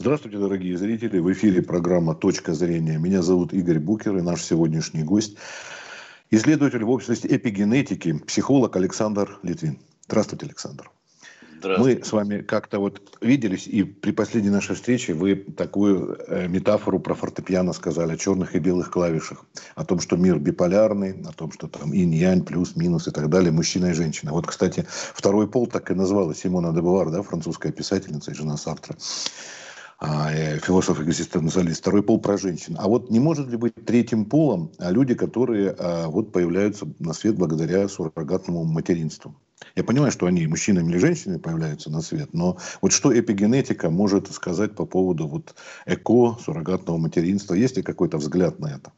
Здравствуйте, дорогие зрители. В эфире программа «Точка зрения». Меня зовут Игорь Букер и наш сегодняшний гость – исследователь в обществе эпигенетики, психолог Александр Литвин. Здравствуйте, Александр. Мы с вами как-то вот виделись, и при последней нашей встрече вы такую э, метафору про фортепиано сказали, о черных и белых клавишах, о том, что мир биполярный, о том, что там инь-янь, плюс, минус и так далее, мужчина и женщина. Вот, кстати, второй пол так и назвала Симона де Бувар, да, французская писательница и жена Сартра философ-экзистенциалист, второй пол про женщин. А вот не может ли быть третьим полом а люди, которые а, вот появляются на свет благодаря суррогатному материнству? Я понимаю, что они мужчинами или женщинами появляются на свет, но вот что эпигенетика может сказать по поводу вот эко, суррогатного материнства? Есть ли какой-то взгляд на это?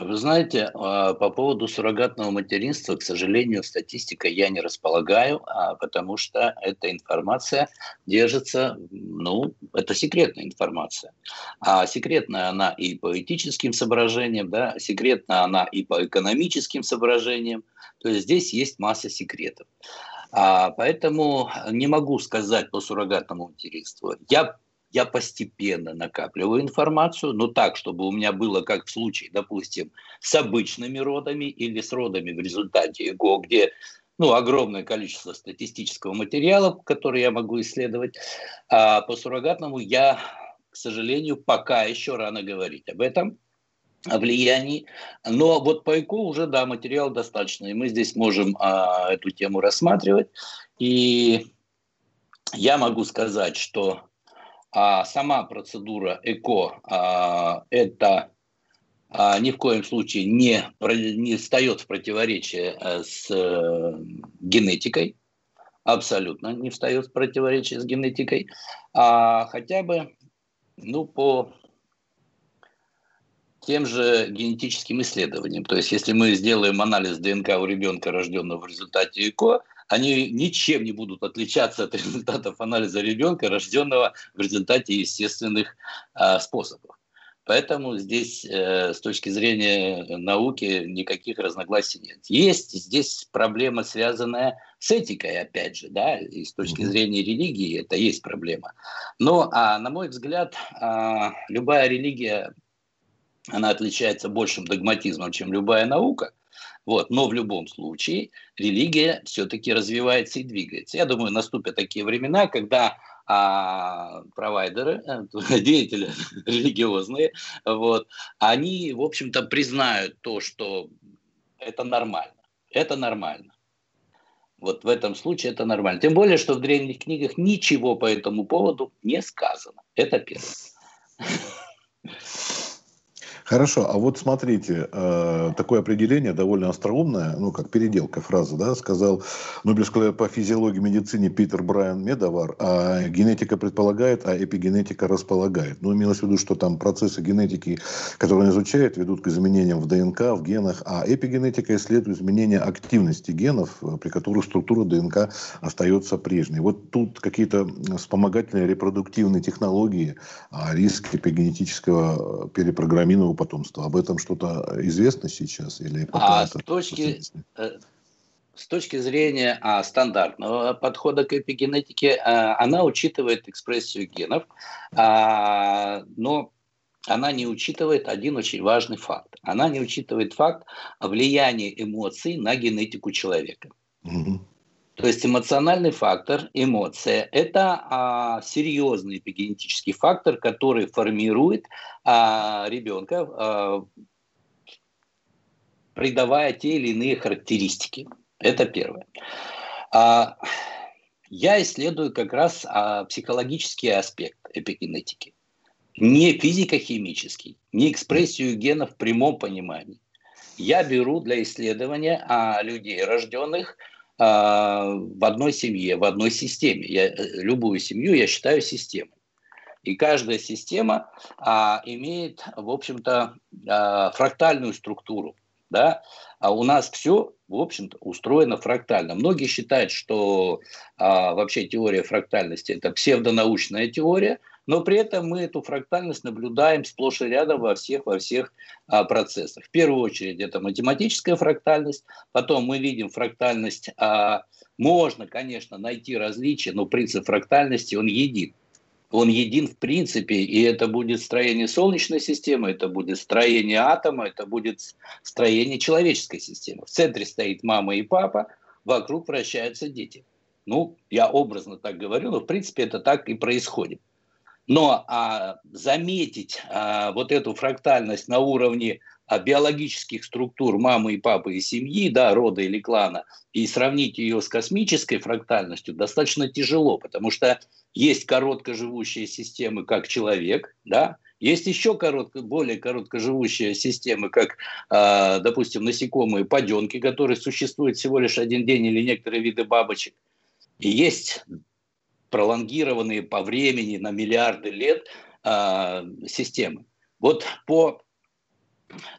Вы знаете, а, по поводу суррогатного материнства, к сожалению, статистикой я не располагаю, а, потому что эта информация держится, ну, это секретная информация. А секретная она и по этическим соображениям, да, секретная она и по экономическим соображениям. То есть здесь есть масса секретов. А, поэтому не могу сказать по суррогатному материнству. Я я постепенно накапливаю информацию, но так, чтобы у меня было, как в случае, допустим, с обычными родами или с родами в результате ЭГО, где ну, огромное количество статистического материала, который я могу исследовать. А по суррогатному я, к сожалению, пока еще рано говорить об этом, о влиянии. Но вот по ЭКО уже, да, материал достаточно, и мы здесь можем а, эту тему рассматривать. И я могу сказать, что а сама процедура ЭКО а, это а, ни в коем случае не, не встает в противоречие э, с э, генетикой, абсолютно не встает в противоречие с генетикой, а хотя бы ну, по тем же генетическим исследованиям. То есть, если мы сделаем анализ ДНК у ребенка, рожденного в результате ЭКО, они ничем не будут отличаться от результатов анализа ребенка, рожденного в результате естественных э, способов. Поэтому здесь э, с точки зрения науки никаких разногласий нет. Есть здесь проблема, связанная с этикой, опять же, да, и с точки зрения религии это есть проблема. Но, а, на мой взгляд, а, любая религия, она отличается большим догматизмом, чем любая наука. Вот. Но в любом случае религия все-таки развивается и двигается. Я думаю, наступят такие времена, когда а провайдеры, э, деятели религиозные, вот, они, в общем-то, признают то, что это нормально. Это нормально. Вот в этом случае это нормально. Тем более, что в древних книгах ничего по этому поводу не сказано. Это первое. Хорошо, а вот смотрите, э, такое определение довольно остроумное, ну, как переделка фразы, да, сказал Нобелевская по физиологии медицине Питер Брайан Медовар, а генетика предполагает, а эпигенетика располагает. Ну, имелось в виду, что там процессы генетики, которые он изучает, ведут к изменениям в ДНК, в генах, а эпигенетика исследует изменения активности генов, при которых структура ДНК остается прежней. Вот тут какие-то вспомогательные репродуктивные технологии, а риск эпигенетического перепрограммирования потомства. Об этом что-то известно сейчас? Или пока а это с точки, э, с точки зрения а, стандартного подхода к эпигенетике, а, она учитывает экспрессию генов, а, но она не учитывает один очень важный факт. Она не учитывает факт влияния эмоций на генетику человека. Угу. То есть эмоциональный фактор, эмоция – это а, серьезный эпигенетический фактор, который формирует а, ребенка, а, придавая те или иные характеристики. Это первое. А, я исследую как раз а, психологический аспект эпигенетики. Не физико-химический, не экспрессию генов в прямом понимании. Я беру для исследования а, людей, рожденных – в одной семье, в одной системе. Я, э, любую семью я считаю системой. И каждая система а, имеет, в общем-то, а, фрактальную структуру. Да? А у нас все, в общем-то, устроено фрактально. Многие считают, что а, вообще теория фрактальности – это псевдонаучная теория, но при этом мы эту фрактальность наблюдаем сплошь и рядом во всех, во всех а, процессах. В первую очередь это математическая фрактальность, потом мы видим фрактальность, а, можно, конечно, найти различия, но принцип фрактальности, он един. Он един в принципе, и это будет строение Солнечной системы, это будет строение атома, это будет строение человеческой системы. В центре стоит мама и папа, вокруг вращаются дети. Ну, я образно так говорю, но в принципе это так и происходит. Но а, заметить а, вот эту фрактальность на уровне а, биологических структур мамы и папы и семьи, да, рода или клана, и сравнить ее с космической фрактальностью достаточно тяжело, потому что есть короткоживущие системы, как человек, да, есть еще коротко, более короткоживущие системы, как, э, допустим, насекомые паденки, которые существуют всего лишь один день, или некоторые виды бабочек. И есть пролонгированные по времени на миллиарды лет э, системы. Вот по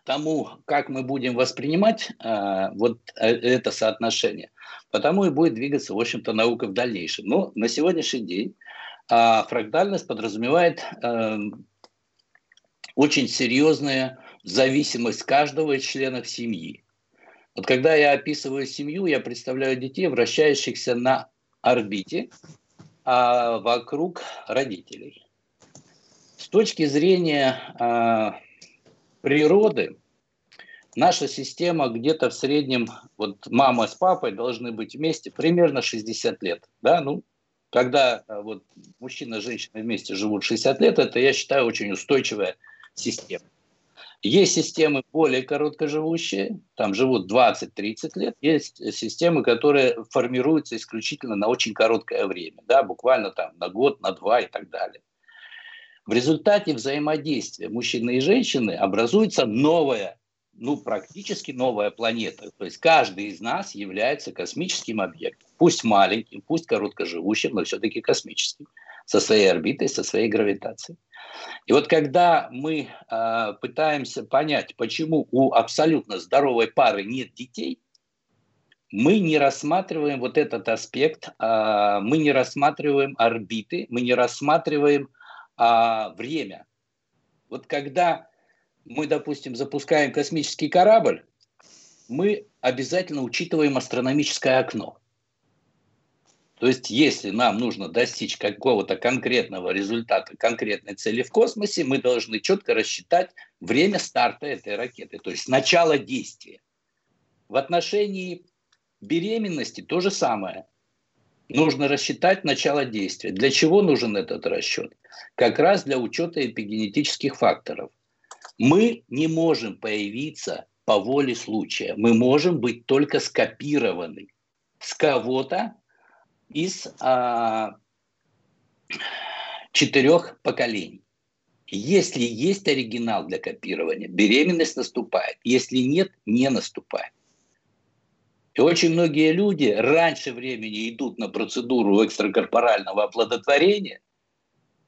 тому, как мы будем воспринимать э, вот это соотношение, потому и будет двигаться, в общем-то, наука в дальнейшем. Но на сегодняшний день э, фрактальность подразумевает э, очень серьезную зависимость каждого из членов семьи. Вот когда я описываю семью, я представляю детей, вращающихся на орбите, а вокруг родителей. С точки зрения э, природы, наша система где-то в среднем, вот мама с папой должны быть вместе примерно 60 лет. Да? Ну, когда а, вот, мужчина и женщина вместе живут 60 лет, это, я считаю, очень устойчивая система. Есть системы более короткоживущие, там живут 20-30 лет. Есть системы, которые формируются исключительно на очень короткое время, да, буквально там на год, на два и так далее. В результате взаимодействия мужчины и женщины образуется новая, ну практически новая планета. То есть каждый из нас является космическим объектом. Пусть маленьким, пусть короткоживущим, но все-таки космическим. Со своей орбитой, со своей гравитацией. И вот когда мы э, пытаемся понять, почему у абсолютно здоровой пары нет детей, мы не рассматриваем вот этот аспект, э, мы не рассматриваем орбиты, мы не рассматриваем э, время. Вот когда мы, допустим, запускаем космический корабль, мы обязательно учитываем астрономическое окно. То есть, если нам нужно достичь какого-то конкретного результата, конкретной цели в космосе, мы должны четко рассчитать время старта этой ракеты, то есть начало действия. В отношении беременности то же самое. Нужно рассчитать начало действия. Для чего нужен этот расчет? Как раз для учета эпигенетических факторов. Мы не можем появиться по воле случая. Мы можем быть только скопированы с кого-то из а, четырех поколений. Если есть оригинал для копирования, беременность наступает. Если нет, не наступает. И очень многие люди раньше времени идут на процедуру экстракорпорального оплодотворения,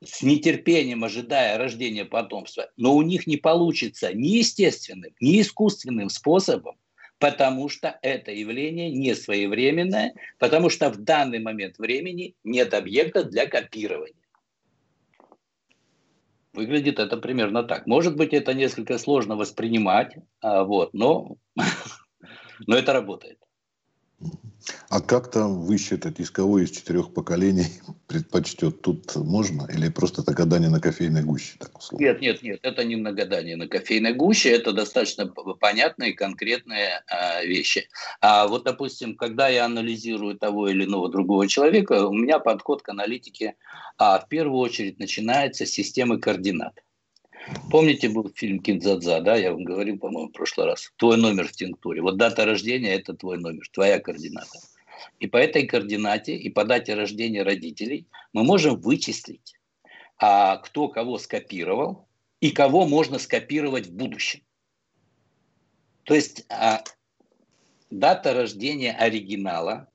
с нетерпением ожидая рождения потомства, но у них не получится ни естественным, ни искусственным способом потому что это явление не своевременное, потому что в данный момент времени нет объекта для копирования. Выглядит это примерно так. Может быть, это несколько сложно воспринимать, а, вот, но, но это работает. А как там высчитать, из кого из четырех поколений предпочтет? Тут можно? Или просто это гадание на кофейной гуще? Так условно? Нет, нет, нет, это не на гадание на кофейной гуще, это достаточно понятные, конкретные э, вещи. А вот, допустим, когда я анализирую того или иного другого человека, у меня подход к аналитике а, в первую очередь начинается с системы координат. Помните, был фильм «Киндзадза», да, я вам говорил, по-моему, в прошлый раз. Твой номер в тинктуре. Вот дата рождения – это твой номер, твоя координата. И по этой координате и по дате рождения родителей мы можем вычислить, а, кто кого скопировал и кого можно скопировать в будущем. То есть а, дата рождения оригинала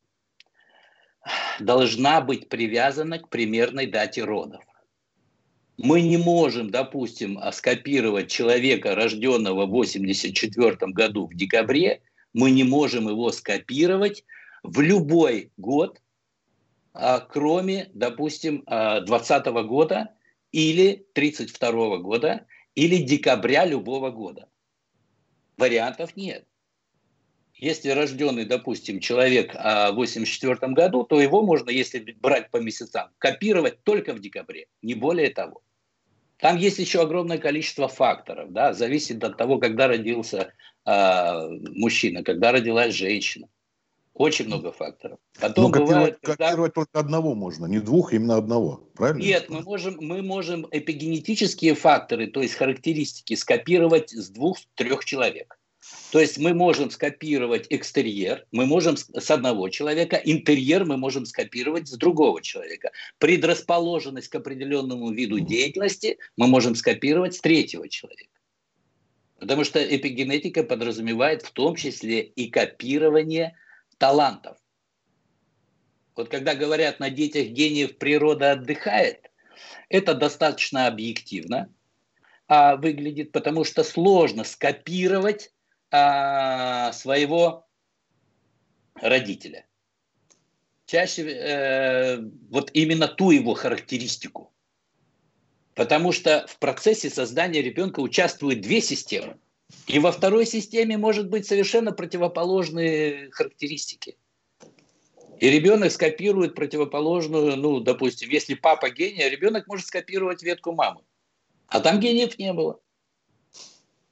должна быть привязана к примерной дате родов мы не можем, допустим, скопировать человека, рожденного в 1984 году в декабре, мы не можем его скопировать в любой год, а, кроме, допустим, 2020 года или 32 года или декабря любого года. Вариантов нет. Если рожденный, допустим, человек а, в 1984 году, то его можно, если брать по месяцам, копировать только в декабре, не более того. Там есть еще огромное количество факторов, да, зависит от того, когда родился э, мужчина, когда родилась женщина. Очень много факторов. Потом Но бывает, копировать, когда... копировать только одного можно, не двух, именно одного, правильно? Нет, мы можем, мы можем эпигенетические факторы, то есть характеристики, скопировать с двух-трех человек. То есть мы можем скопировать экстерьер, мы можем с одного человека, интерьер мы можем скопировать с другого человека. Предрасположенность к определенному виду деятельности мы можем скопировать с третьего человека. Потому что эпигенетика подразумевает в том числе и копирование талантов. Вот когда говорят, на детях гениев природа отдыхает, это достаточно объективно а, выглядит, потому что сложно скопировать а, своего родителя. Чаще э, вот именно ту его характеристику. Потому что в процессе создания ребенка участвуют две системы. И во второй системе может быть совершенно противоположные характеристики. И ребенок скопирует противоположную, ну, допустим, если папа гений, а ребенок может скопировать ветку мамы. А там гениев не было.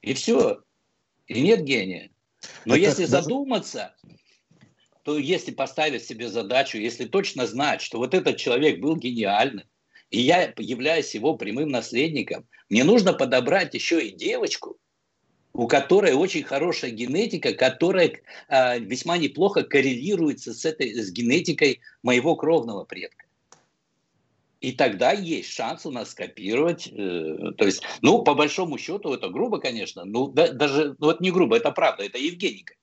И все. И нет гения. Но Это если даже... задуматься, то если поставить себе задачу, если точно знать, что вот этот человек был гениальным, и я являюсь его прямым наследником, мне нужно подобрать еще и девочку, у которой очень хорошая генетика, которая э, весьма неплохо коррелируется с, этой, с генетикой моего кровного предка. И тогда есть шанс у нас скопировать. Э, то есть, ну, по большому счету, это грубо, конечно, ну, да, даже, ну, это не грубо, это правда, это Евгеника.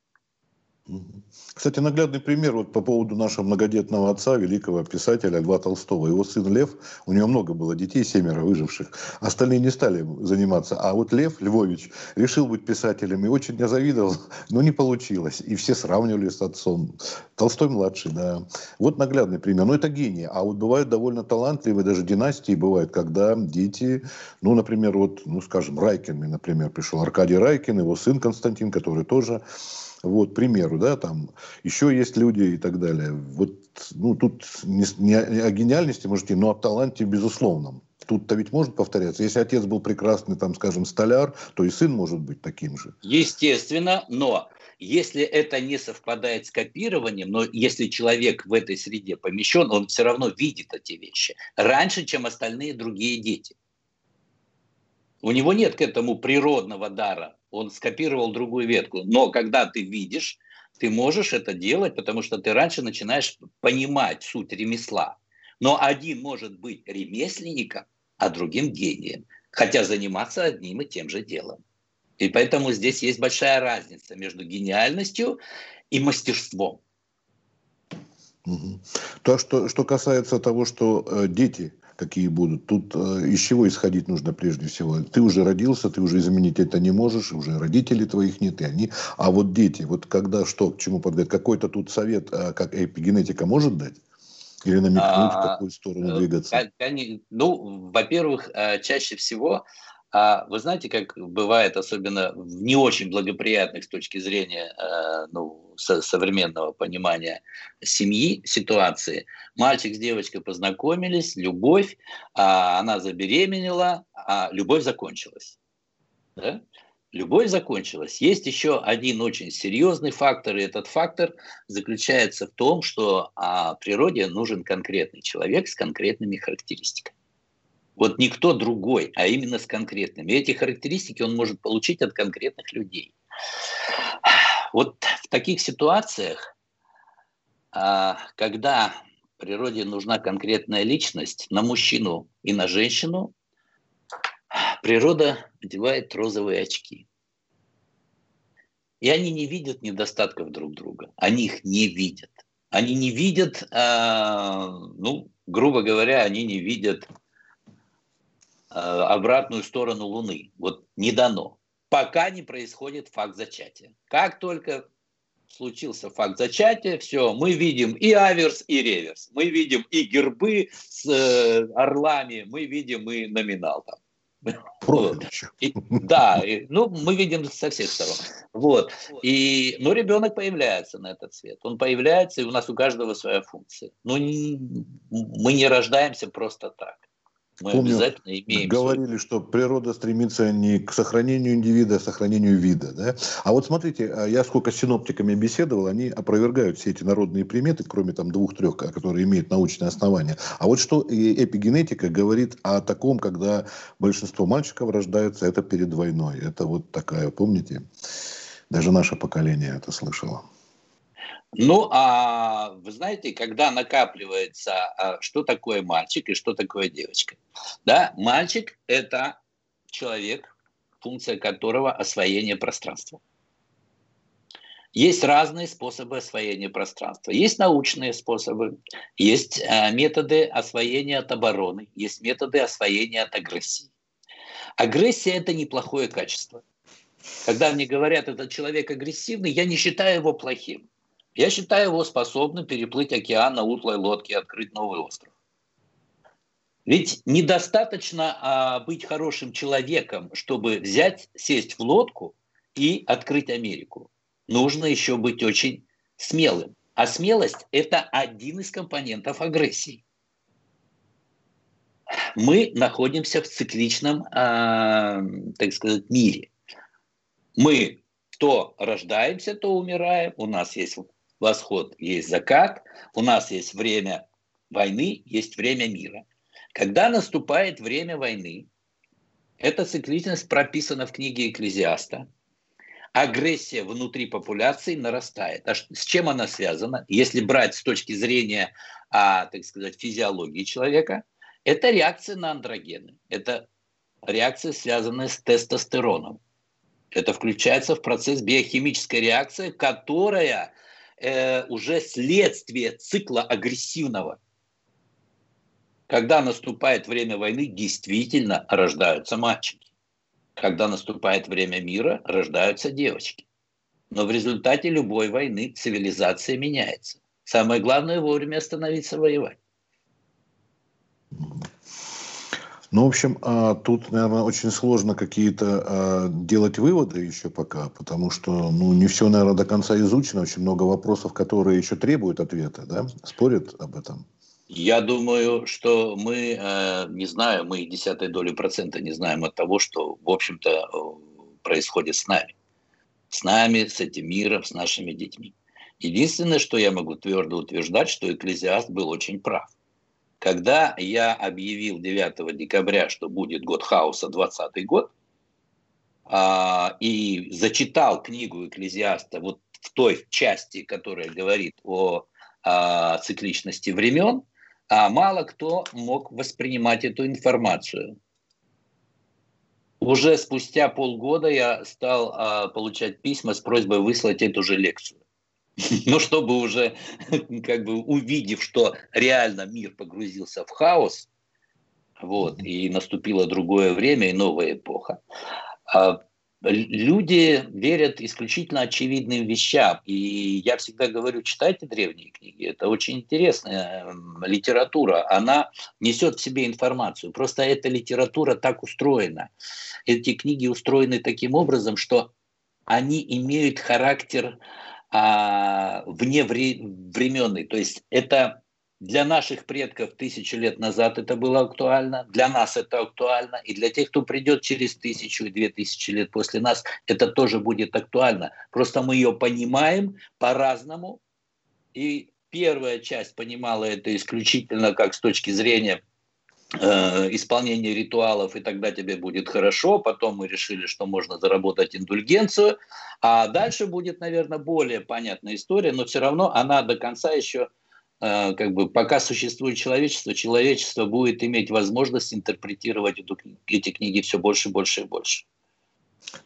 Кстати, наглядный пример вот по поводу нашего многодетного отца, великого писателя Льва Толстого. Его сын Лев, у него много было детей, семеро выживших. Остальные не стали заниматься. А вот Лев Львович решил быть писателем и очень не завидовал, но не получилось. И все сравнивали с отцом. Толстой младший, да. Вот наглядный пример. Ну, это гений. А вот бывают довольно талантливые, даже династии бывают, когда дети, ну, например, вот, ну, скажем, Райкин, например, пришел Аркадий Райкин, его сын Константин, который тоже вот, к примеру, да, там еще есть люди и так далее. Вот, ну, тут не, не о гениальности, можете, но о таланте безусловном. Тут-то ведь может повторяться. Если отец был прекрасный, там, скажем, столяр, то и сын может быть таким же. Естественно, но если это не совпадает с копированием, но если человек в этой среде помещен, он все равно видит эти вещи раньше, чем остальные другие дети. У него нет к этому природного дара он скопировал другую ветку. Но когда ты видишь, ты можешь это делать, потому что ты раньше начинаешь понимать суть ремесла. Но один может быть ремесленником, а другим гением, хотя заниматься одним и тем же делом. И поэтому здесь есть большая разница между гениальностью и мастерством. То, что, что касается того, что э, дети какие будут. Тут э, из чего исходить нужно прежде всего? Ты уже родился, ты уже изменить это не можешь, уже родителей твоих нет, и они. А вот дети, вот когда что, к чему подготовить? Какой-то тут совет, э, как эпигенетика может дать? Или намекнуть, а, в какую сторону э, двигаться? Ну, во-первых, э, чаще всего а вы знаете, как бывает, особенно в не очень благоприятных с точки зрения э, ну, со современного понимания семьи ситуации, мальчик с девочкой познакомились, любовь, а она забеременела, а любовь закончилась. Да? Любовь закончилась. Есть еще один очень серьезный фактор, и этот фактор заключается в том, что а, природе нужен конкретный человек с конкретными характеристиками. Вот никто другой, а именно с конкретными. Эти характеристики он может получить от конкретных людей. Вот в таких ситуациях, а, когда природе нужна конкретная личность, на мужчину и на женщину, природа одевает розовые очки. И они не видят недостатков друг друга. Они их не видят. Они не видят, э, ну, грубо говоря, они не видят Э, обратную сторону Луны. Вот не дано. Пока не происходит факт зачатия. Как только случился факт зачатия, все, мы видим и аверс, и реверс. Мы видим и гербы с э, орлами, мы видим и номинал там. И, да, и, ну, мы видим со всех сторон. Вот. И, но ребенок появляется на этот свет. Он появляется, и у нас у каждого своя функция. Но не, мы не рождаемся просто так. Мы Помню, обязательно имеем... Говорили, свой... что природа стремится не к сохранению индивида, а к сохранению вида. Да? А вот смотрите, а я сколько с синоптиками беседовал, они опровергают все эти народные приметы, кроме там двух-трех, которые имеют научное основание. А вот что эпигенетика говорит о таком, когда большинство мальчиков рождаются, это перед войной. Это вот такая, помните? Даже наше поколение это слышало. Ну, а вы знаете, когда накапливается, а, что такое мальчик и что такое девочка? Да, мальчик – это человек, функция которого освоение пространства. Есть разные способы освоения пространства. Есть научные способы, есть э, методы освоения от обороны, есть методы освоения от агрессии. Агрессия – это неплохое качество. Когда мне говорят, этот человек агрессивный, я не считаю его плохим. Я считаю его способным переплыть океан на утлой лодке и открыть новый остров. Ведь недостаточно а, быть хорошим человеком, чтобы взять, сесть в лодку и открыть Америку. Нужно еще быть очень смелым. А смелость – это один из компонентов агрессии. Мы находимся в цикличном, э, так сказать, мире. Мы то рождаемся, то умираем. У нас есть восход, есть закат, у нас есть время войны, есть время мира. Когда наступает время войны, эта цикличность прописана в книге Экклезиаста. Агрессия внутри популяции нарастает. А с чем она связана? Если брать с точки зрения, а, так сказать, физиологии человека, это реакция на андрогены. Это реакция, связанная с тестостероном. Это включается в процесс биохимической реакции, которая э, уже следствие цикла агрессивного. Когда наступает время войны, действительно рождаются мальчики. Когда наступает время мира, рождаются девочки. Но в результате любой войны цивилизация меняется. Самое главное вовремя остановиться воевать. Ну, в общем, а, тут, наверное, очень сложно какие-то а, делать выводы еще пока, потому что, ну, не все, наверное, до конца изучено, очень много вопросов, которые еще требуют ответа, да? Спорят об этом? Я думаю, что мы, э, не знаю, мы десятой доли процента не знаем от того, что, в общем-то, э, происходит с нами. С нами, с этим миром, с нашими детьми. Единственное, что я могу твердо утверждать, что экклезиаст был очень прав. Когда я объявил 9 декабря, что будет год хаоса 20 год, а, и зачитал книгу Экклезиаста вот в той части, которая говорит о а, цикличности времен, а мало кто мог воспринимать эту информацию. Уже спустя полгода я стал а, получать письма с просьбой выслать эту же лекцию. Ну, чтобы уже, как бы увидев, что реально мир погрузился в хаос, вот, и наступило другое время и новая эпоха. А люди верят исключительно очевидным вещам. И я всегда говорю, читайте древние книги. Это очень интересная литература. Она несет в себе информацию. Просто эта литература так устроена. Эти книги устроены таким образом, что они имеют характер а, вневременный. То есть это для наших предков тысячу лет назад это было актуально, для нас это актуально, и для тех, кто придет через тысячу и две тысячи лет после нас, это тоже будет актуально. Просто мы ее понимаем по-разному, и первая часть понимала это исключительно как с точки зрения исполнение ритуалов, и тогда тебе будет хорошо. Потом мы решили, что можно заработать индульгенцию. А дальше будет, наверное, более понятная история, но все равно она до конца еще, э, как бы, пока существует человечество, человечество будет иметь возможность интерпретировать эту, эти книги все больше, больше и больше.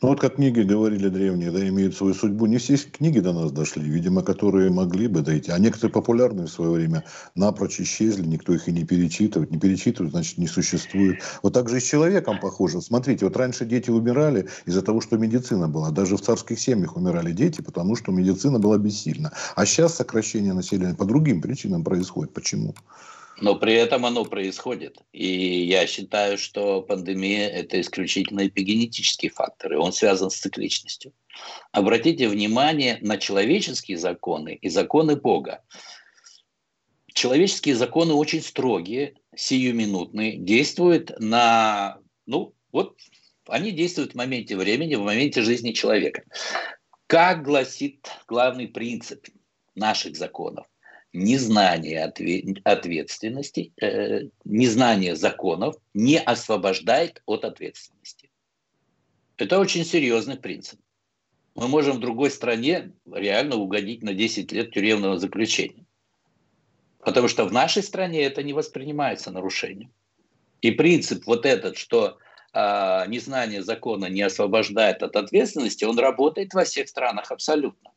Ну вот как книги говорили древние, да, имеют свою судьбу. Не все книги до нас дошли, видимо, которые могли бы дойти. А некоторые популярные в свое время напрочь исчезли, никто их и не перечитывает. Не перечитывают, значит, не существует. Вот так же и с человеком похоже. Смотрите, вот раньше дети умирали из-за того, что медицина была. Даже в царских семьях умирали дети, потому что медицина была бессильна. А сейчас сокращение населения по другим причинам происходит. Почему? Но при этом оно происходит. И я считаю, что пандемия – это исключительно эпигенетический фактор, и он связан с цикличностью. Обратите внимание на человеческие законы и законы Бога. Человеческие законы очень строгие, сиюминутные, действуют на, ну, вот они действуют в моменте времени, в моменте жизни человека. Как гласит главный принцип наших законов? Незнание ответственности, э, незнание законов не освобождает от ответственности. Это очень серьезный принцип. Мы можем в другой стране реально угодить на 10 лет тюремного заключения. Потому что в нашей стране это не воспринимается нарушением. И принцип вот этот, что э, незнание закона не освобождает от ответственности, он работает во всех странах абсолютно.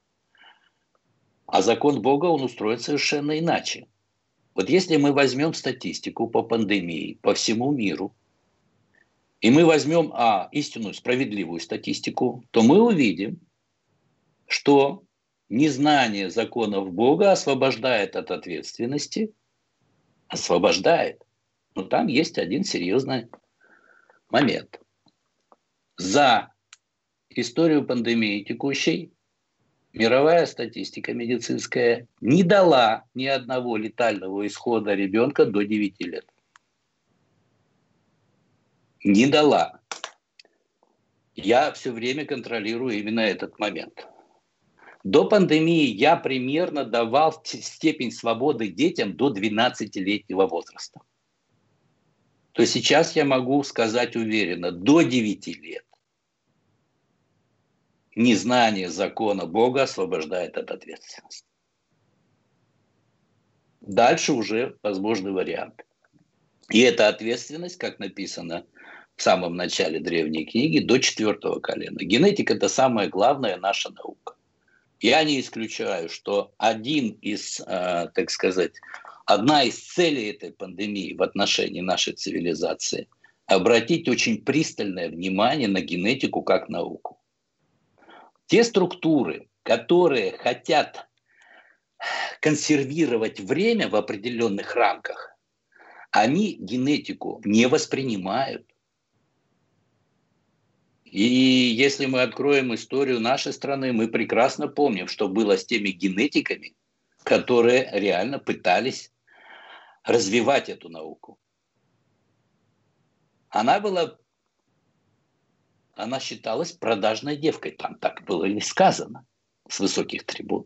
А закон Бога, он устроен совершенно иначе. Вот если мы возьмем статистику по пандемии по всему миру, и мы возьмем а, истинную, справедливую статистику, то мы увидим, что незнание законов Бога освобождает от ответственности, освобождает. Но там есть один серьезный момент. За историю пандемии текущей мировая статистика медицинская не дала ни одного летального исхода ребенка до 9 лет. Не дала. Я все время контролирую именно этот момент. До пандемии я примерно давал степень свободы детям до 12-летнего возраста. То сейчас я могу сказать уверенно, до 9 лет незнание закона Бога освобождает от ответственности. Дальше уже возможны варианты. И эта ответственность, как написано в самом начале древней книги, до четвертого колена. Генетика – это самая главная наша наука. Я не исключаю, что один из, э, так сказать, одна из целей этой пандемии в отношении нашей цивилизации – обратить очень пристальное внимание на генетику как науку. Те структуры, которые хотят консервировать время в определенных рамках, они генетику не воспринимают. И если мы откроем историю нашей страны, мы прекрасно помним, что было с теми генетиками, которые реально пытались развивать эту науку. Она была она считалась продажной девкой. Там так было и сказано с высоких трибун.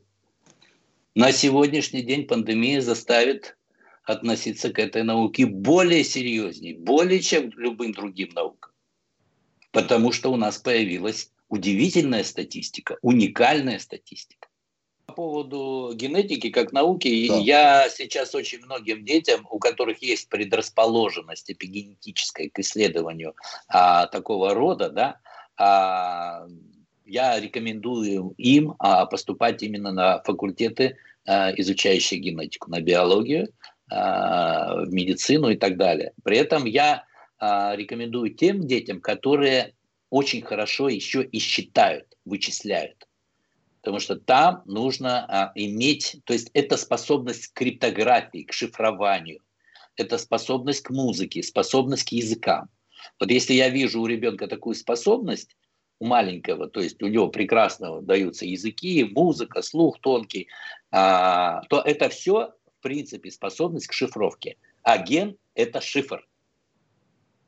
На сегодняшний день пандемия заставит относиться к этой науке более серьезнее, более чем к любым другим наукам. Потому что у нас появилась удивительная статистика, уникальная статистика. По поводу генетики как науки, да. я сейчас очень многим детям, у которых есть предрасположенность эпигенетическая к исследованию а, такого рода, да, а, я рекомендую им а, поступать именно на факультеты, а, изучающие генетику, на биологию, а, в медицину и так далее. При этом я а, рекомендую тем детям, которые очень хорошо еще и считают, вычисляют потому что там нужно а, иметь, то есть это способность к криптографии, к шифрованию, это способность к музыке, способность к языкам. Вот если я вижу у ребенка такую способность, у маленького, то есть у него прекрасно даются языки, музыка, слух тонкий, а, то это все, в принципе, способность к шифровке. А ген – это шифр.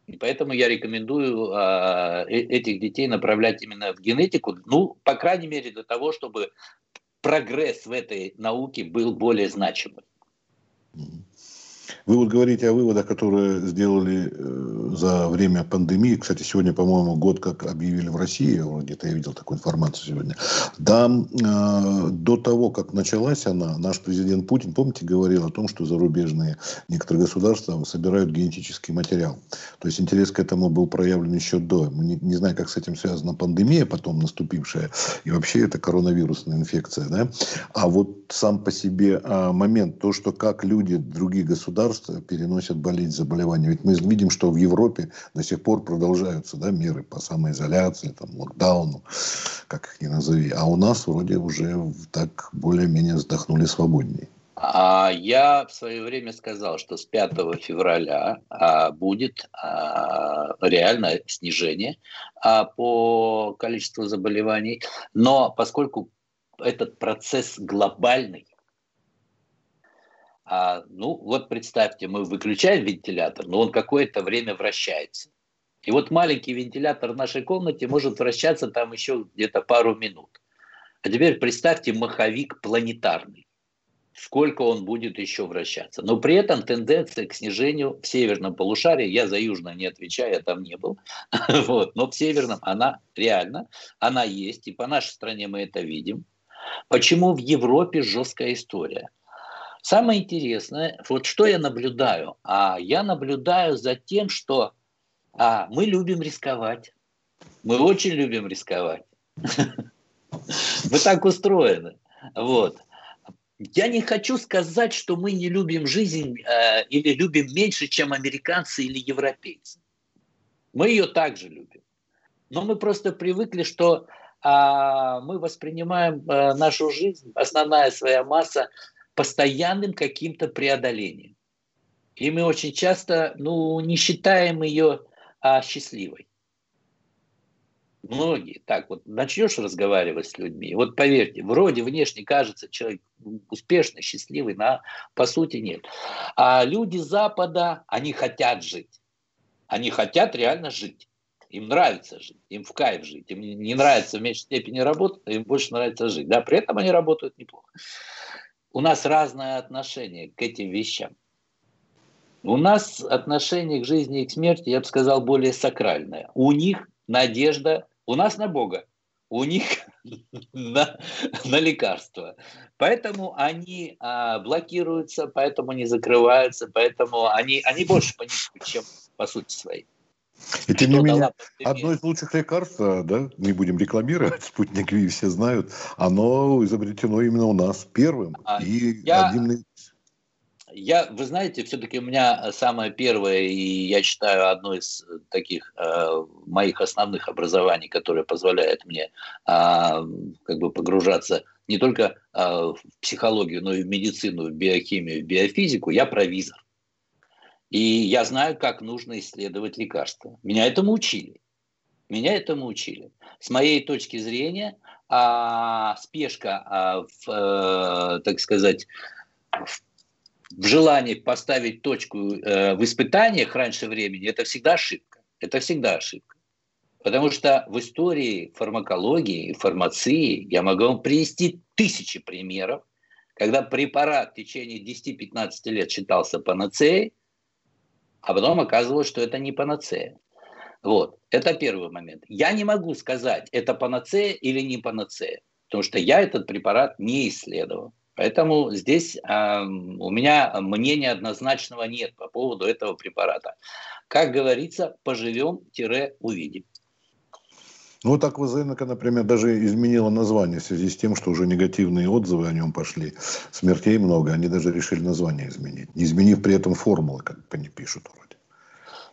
И поэтому я рекомендую э, этих детей направлять именно в генетику, ну, по крайней мере, для того, чтобы прогресс в этой науке был более значимым. Вы вот говорите о выводах, которые сделали э, за время пандемии. Кстати, сегодня, по-моему, год как объявили в России, где-то я видел такую информацию сегодня. Да, э, до того, как началась она, наш президент Путин, помните, говорил о том, что зарубежные некоторые государства собирают генетический материал. То есть интерес к этому был проявлен еще до. Не, не знаю, как с этим связана пандемия, потом наступившая, и вообще это коронавирусная инфекция. Да? А вот сам по себе э, момент, то, что как люди других государств государства переносят болеть заболевания. Ведь мы видим, что в Европе до сих пор продолжаются да, меры по самоизоляции, там, локдауну, как их ни назови. А у нас вроде уже так более-менее вздохнули свободнее. А я в свое время сказал, что с 5 февраля а, будет а, реально снижение а, по количеству заболеваний. Но поскольку этот процесс глобальный, а, ну вот представьте, мы выключаем вентилятор, но он какое-то время вращается. И вот маленький вентилятор в нашей комнате может вращаться там еще где-то пару минут. А теперь представьте маховик планетарный сколько он будет еще вращаться. Но при этом тенденция к снижению в северном полушарии, я за южное не отвечаю, я там не был, вот, но в северном она реально, она есть, и по нашей стране мы это видим. Почему в Европе жесткая история? Самое интересное, вот что я наблюдаю, а я наблюдаю за тем, что а, мы любим рисковать, мы очень любим рисковать. Мы так устроены. Вот. Я не хочу сказать, что мы не любим жизнь э, или любим меньше, чем американцы или европейцы. Мы ее также любим. Но мы просто привыкли, что э, мы воспринимаем э, нашу жизнь, основная своя масса, постоянным каким-то преодолением. И мы очень часто ну, не считаем ее а, счастливой. Многие. Так вот, начнешь разговаривать с людьми, вот поверьте, вроде внешне кажется человек успешный, счастливый, но по сути нет. А люди Запада, они хотят жить. Они хотят реально жить. Им нравится жить, им в кайф жить. Им не нравится в меньшей степени работать, им больше нравится жить. Да, при этом они работают неплохо. У нас разное отношение к этим вещам. У нас отношение к жизни и к смерти, я бы сказал, более сакральное. У них надежда у нас на Бога, у них на, на лекарства. Поэтому они а, блокируются, поэтому они закрываются, поэтому они, они больше паникуют, чем по сути своей. И тем не менее, одно из лучших лекарств, да, не будем рекламировать, спутник Ви все знают, оно изобретено именно у нас первым. А, и я, один из я, вы знаете, все-таки у меня самое первое, и я считаю, одно из таких э, моих основных образований, которое позволяет мне э, как бы погружаться не только э, в психологию, но и в медицину, в биохимию, в биофизику, я провизор. И я знаю, как нужно исследовать лекарства. Меня этому учили. Меня этому учили. С моей точки зрения, а, спешка, а, в, а, так сказать, в в желании поставить точку э, в испытаниях раньше времени, это всегда ошибка. Это всегда ошибка. Потому что в истории фармакологии и фармации я могу вам привести тысячи примеров, когда препарат в течение 10-15 лет считался панацеей, а потом оказывалось, что это не панацея. Вот, это первый момент. Я не могу сказать, это панацея или не панацея, потому что я этот препарат не исследовал. Поэтому здесь э, у меня мнения однозначного нет по поводу этого препарата. Как говорится, поживем-увидим. Ну, так Вазенко, например, даже изменила название в связи с тем, что уже негативные отзывы о нем пошли. Смертей много, они даже решили название изменить, не изменив при этом формулы, как они пишут вроде.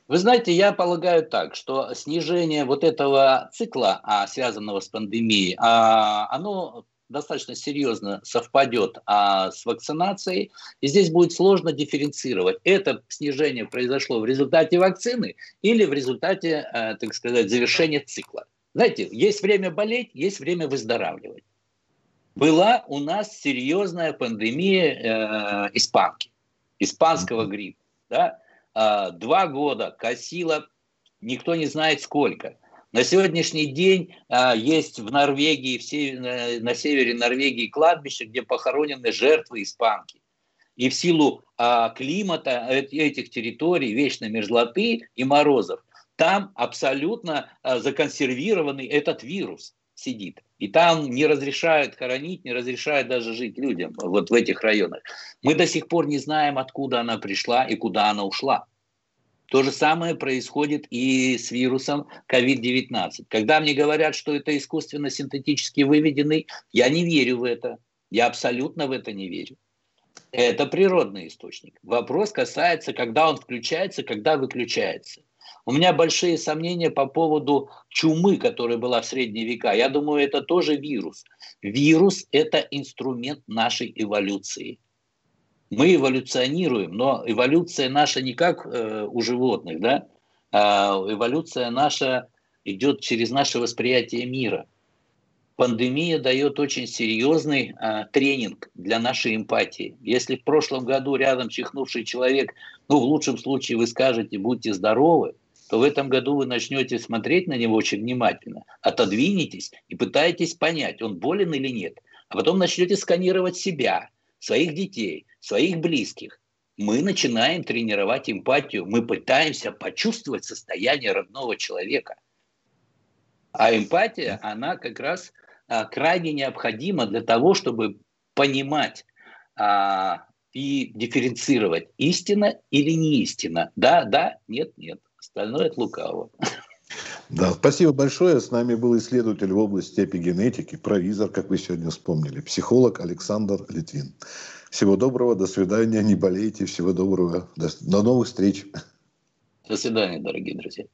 Вы знаете, я полагаю так, что снижение вот этого цикла, а, связанного с пандемией, а, оно достаточно серьезно совпадет а, с вакцинацией, и здесь будет сложно дифференцировать, это снижение произошло в результате вакцины или в результате, а, так сказать, завершения цикла. Знаете, есть время болеть, есть время выздоравливать. Была у нас серьезная пандемия э, испанки, испанского гриппа. Да? А, два года косила, никто не знает сколько. На сегодняшний день а, есть в Норвегии, в север, на севере Норвегии кладбище, где похоронены жертвы испанки. И в силу а, климата этих территорий, вечной мерзлоты и морозов, там абсолютно а, законсервированный этот вирус сидит. И там не разрешают хоронить, не разрешают даже жить людям вот в этих районах. Мы до сих пор не знаем, откуда она пришла и куда она ушла. То же самое происходит и с вирусом COVID-19. Когда мне говорят, что это искусственно синтетически выведенный, я не верю в это. Я абсолютно в это не верю. Это природный источник. Вопрос касается, когда он включается, когда выключается. У меня большие сомнения по поводу чумы, которая была в средние века. Я думаю, это тоже вирус. Вирус – это инструмент нашей эволюции. Мы эволюционируем, но эволюция наша не как э, у животных, да, а эволюция наша идет через наше восприятие мира. Пандемия дает очень серьезный а, тренинг для нашей эмпатии. Если в прошлом году рядом чихнувший человек, ну, в лучшем случае вы скажете «будьте здоровы», то в этом году вы начнете смотреть на него очень внимательно, отодвинетесь и пытаетесь понять, он болен или нет. А потом начнете сканировать себя, своих детей, своих близких. Мы начинаем тренировать эмпатию, мы пытаемся почувствовать состояние родного человека. А эмпатия, она как раз а, крайне необходима для того, чтобы понимать а, и дифференцировать, истина или не истина. Да, да, нет, нет. Остальное от лукавого. Да, спасибо большое. С нами был исследователь в области эпигенетики, провизор, как вы сегодня вспомнили, психолог Александр Литвин. Всего доброго, до свидания, не болейте, всего доброго, до, до новых встреч. До свидания, дорогие друзья.